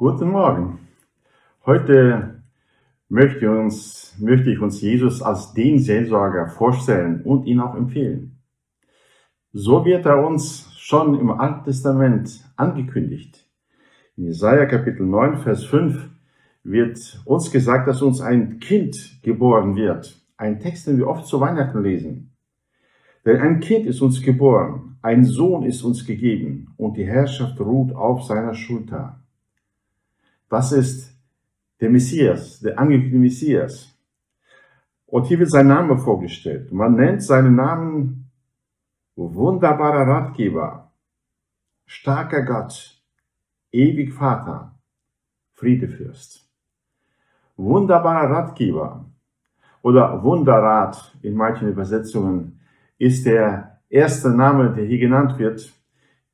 Guten Morgen. Heute möchte, uns, möchte ich uns Jesus als den Seelsorger vorstellen und ihn auch empfehlen. So wird er uns schon im Alten Testament angekündigt. In Jesaja Kapitel 9, Vers 5 wird uns gesagt, dass uns ein Kind geboren wird. Ein Text, den wir oft zu Weihnachten lesen. Denn ein Kind ist uns geboren, ein Sohn ist uns gegeben und die Herrschaft ruht auf seiner Schulter. Das ist der Messias, der angekündigte Messias. Und hier wird sein Name vorgestellt. Man nennt seinen Namen wunderbarer Ratgeber, starker Gott, ewig Vater, Friedefürst. Wunderbarer Ratgeber oder Wunderrat in manchen Übersetzungen ist der erste Name, der hier genannt wird,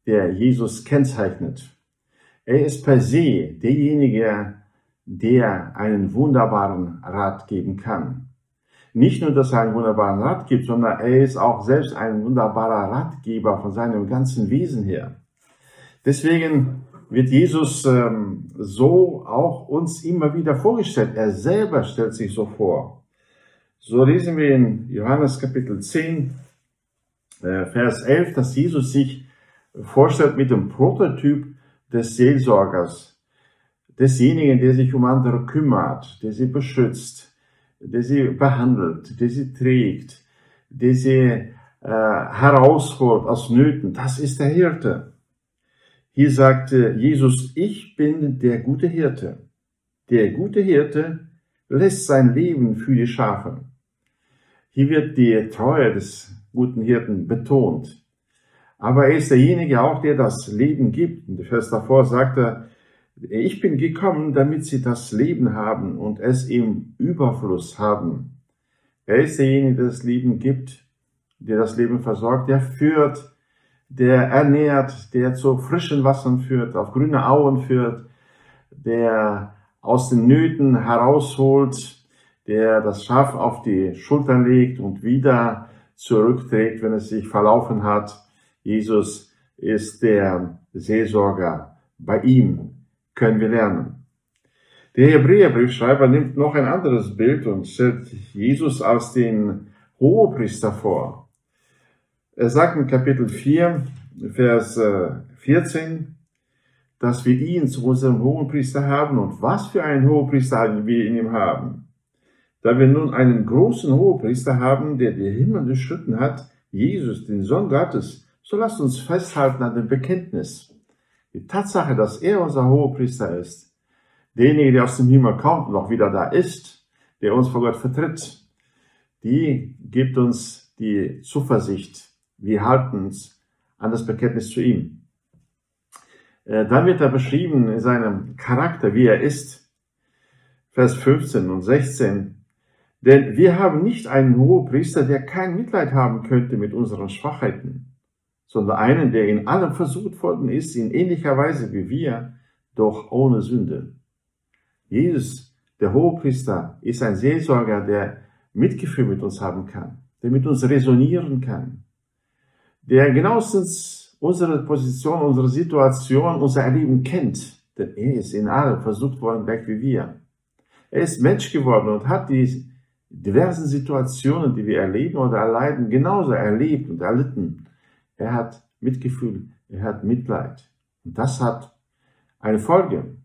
der Jesus kennzeichnet. Er ist per se derjenige, der einen wunderbaren Rat geben kann. Nicht nur, dass er einen wunderbaren Rat gibt, sondern er ist auch selbst ein wunderbarer Ratgeber von seinem ganzen Wesen her. Deswegen wird Jesus ähm, so auch uns immer wieder vorgestellt. Er selber stellt sich so vor. So lesen wir in Johannes Kapitel 10, äh, Vers 11, dass Jesus sich vorstellt mit dem Prototyp des Seelsorgers, desjenigen, der sich um andere kümmert, der sie beschützt, der sie behandelt, der sie trägt, der sie äh, herausholt aus Nöten. Das ist der Hirte. Hier sagte Jesus, ich bin der gute Hirte. Der gute Hirte lässt sein Leben für die Schafe. Hier wird die Treue des guten Hirten betont. Aber er ist derjenige auch, der das Leben gibt. Und Vers davor sagt er, ich bin gekommen, damit sie das Leben haben und es im Überfluss haben. Er ist derjenige, der das Leben gibt, der das Leben versorgt, der führt, der ernährt, der zu frischen Wassern führt, auf grüne Auen führt, der aus den Nöten herausholt, der das Schaf auf die Schultern legt und wieder zurückträgt, wenn es sich verlaufen hat. Jesus ist der Seelsorger. Bei ihm können wir lernen. Der Hebräerbriefschreiber nimmt noch ein anderes Bild und stellt Jesus als den Hohepriester vor. Er sagt in Kapitel 4, Vers 14, äh, dass wir ihn zu unserem Hohepriester haben und was für einen Hohepriester wir in ihm haben. Da wir nun einen großen Hohepriester haben, der die Himmel durchschritten hat, Jesus, den Sohn Gottes, so lasst uns festhalten an dem Bekenntnis. Die Tatsache, dass er unser Hohepriester ist, derjenige, der aus dem Himmel kommt und auch wieder da ist, der uns vor Gott vertritt, die gibt uns die Zuversicht. Wir halten uns an das Bekenntnis zu ihm. Äh, dann wird er beschrieben in seinem Charakter, wie er ist. Vers 15 und 16. Denn wir haben nicht einen Hohepriester, der kein Mitleid haben könnte mit unseren Schwachheiten sondern einen, der in allem versucht worden ist, in ähnlicher Weise wie wir, doch ohne Sünde. Jesus, der Hohepriester, ist ein Seelsorger, der Mitgefühl mit uns haben kann, der mit uns resonieren kann, der genauestens unsere Position, unsere Situation, unser Erleben kennt, denn er ist in allem versucht worden, gleich wie wir. Er ist Mensch geworden und hat die diversen Situationen, die wir erleben oder erleiden, genauso erlebt und erlitten er hat Mitgefühl, er hat Mitleid. Und das hat eine Folge.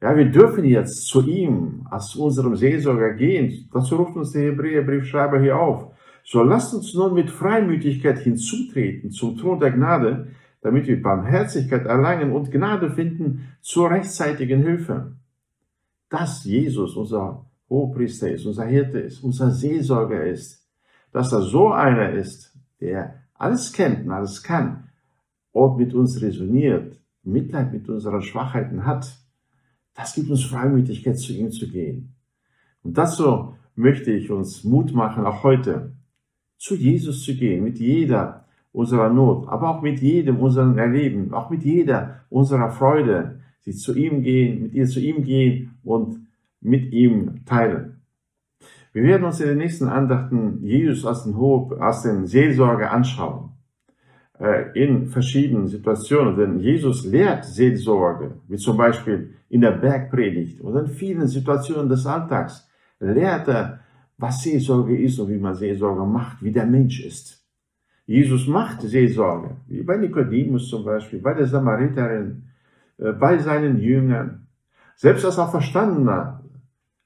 Ja, wir dürfen jetzt zu ihm als zu unserem Seelsorger gehen. Dazu ruft uns der Hebräerbriefschreiber hier auf. So lasst uns nun mit Freimütigkeit hinzutreten zum Thron der Gnade, damit wir Barmherzigkeit erlangen und Gnade finden zur rechtzeitigen Hilfe. Dass Jesus unser Hohepriester ist, unser Hirte ist, unser Seelsorger ist, dass er so einer ist, der alles kennt und alles kann und mit uns resoniert, Mitleid mit unseren Schwachheiten hat, das gibt uns Freimütigkeit, zu ihm zu gehen. Und dazu möchte ich uns Mut machen, auch heute zu Jesus zu gehen, mit jeder unserer Not, aber auch mit jedem unseren Erleben, auch mit jeder unserer Freude, sie zu ihm gehen, mit ihr zu ihm gehen und mit ihm teilen. Wir werden uns in den nächsten Andachten Jesus als den, Hohe, als den Seelsorger anschauen. äh, in verschiedenen Situationen. Denn Jesus lehrt Seelsorge, wie zum Beispiel in der Bergpredigt oder in vielen Situationen des Alltags. Lehrt er, was Seelsorge ist und wie man Seelsorge macht, wie der Mensch ist. Jesus macht Seelsorge, wie bei Nikodemus zum Beispiel, bei der Samariterin, äh, bei seinen Jüngern. Selbst als Auferstandener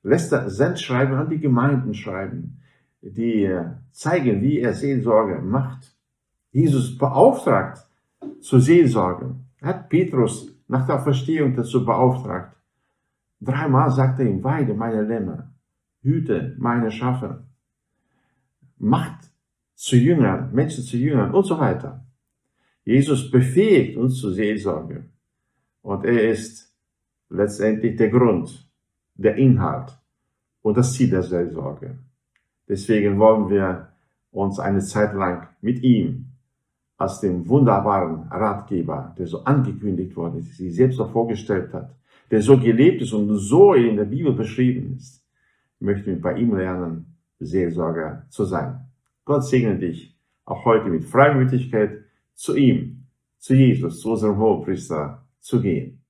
lässt er Sendschreiben an die Gemeinden schreiben, die äh, zeigen, wie er Seelsorge macht. Jesus beauftragt zur Seelsorge. Er hat Petrus nach der Verstehung dazu beauftragt. Dreimal sagt er ihm, weide meine Lämmer, hüte meine Schafe, macht zu Jüngern, Menschen zu Jüngern und so weiter. Jesus befähigt uns zur Seelsorge. Und er ist letztendlich der Grund, der Inhalt und das Ziel der Seelsorge. Deswegen wollen wir uns eine Zeit lang mit ihm als dem wunderbaren Ratgeber, der so angekündigt worden ist, sich selbst so vorgestellt hat, der so gelebt ist und so in der Bibel beschrieben ist, möchten wir bei ihm lernen, Seelsorger zu sein. Gott segne dich auch heute mit Freimütigkeit zu ihm, zu Jesus, zu unserem Hohepriester zu gehen.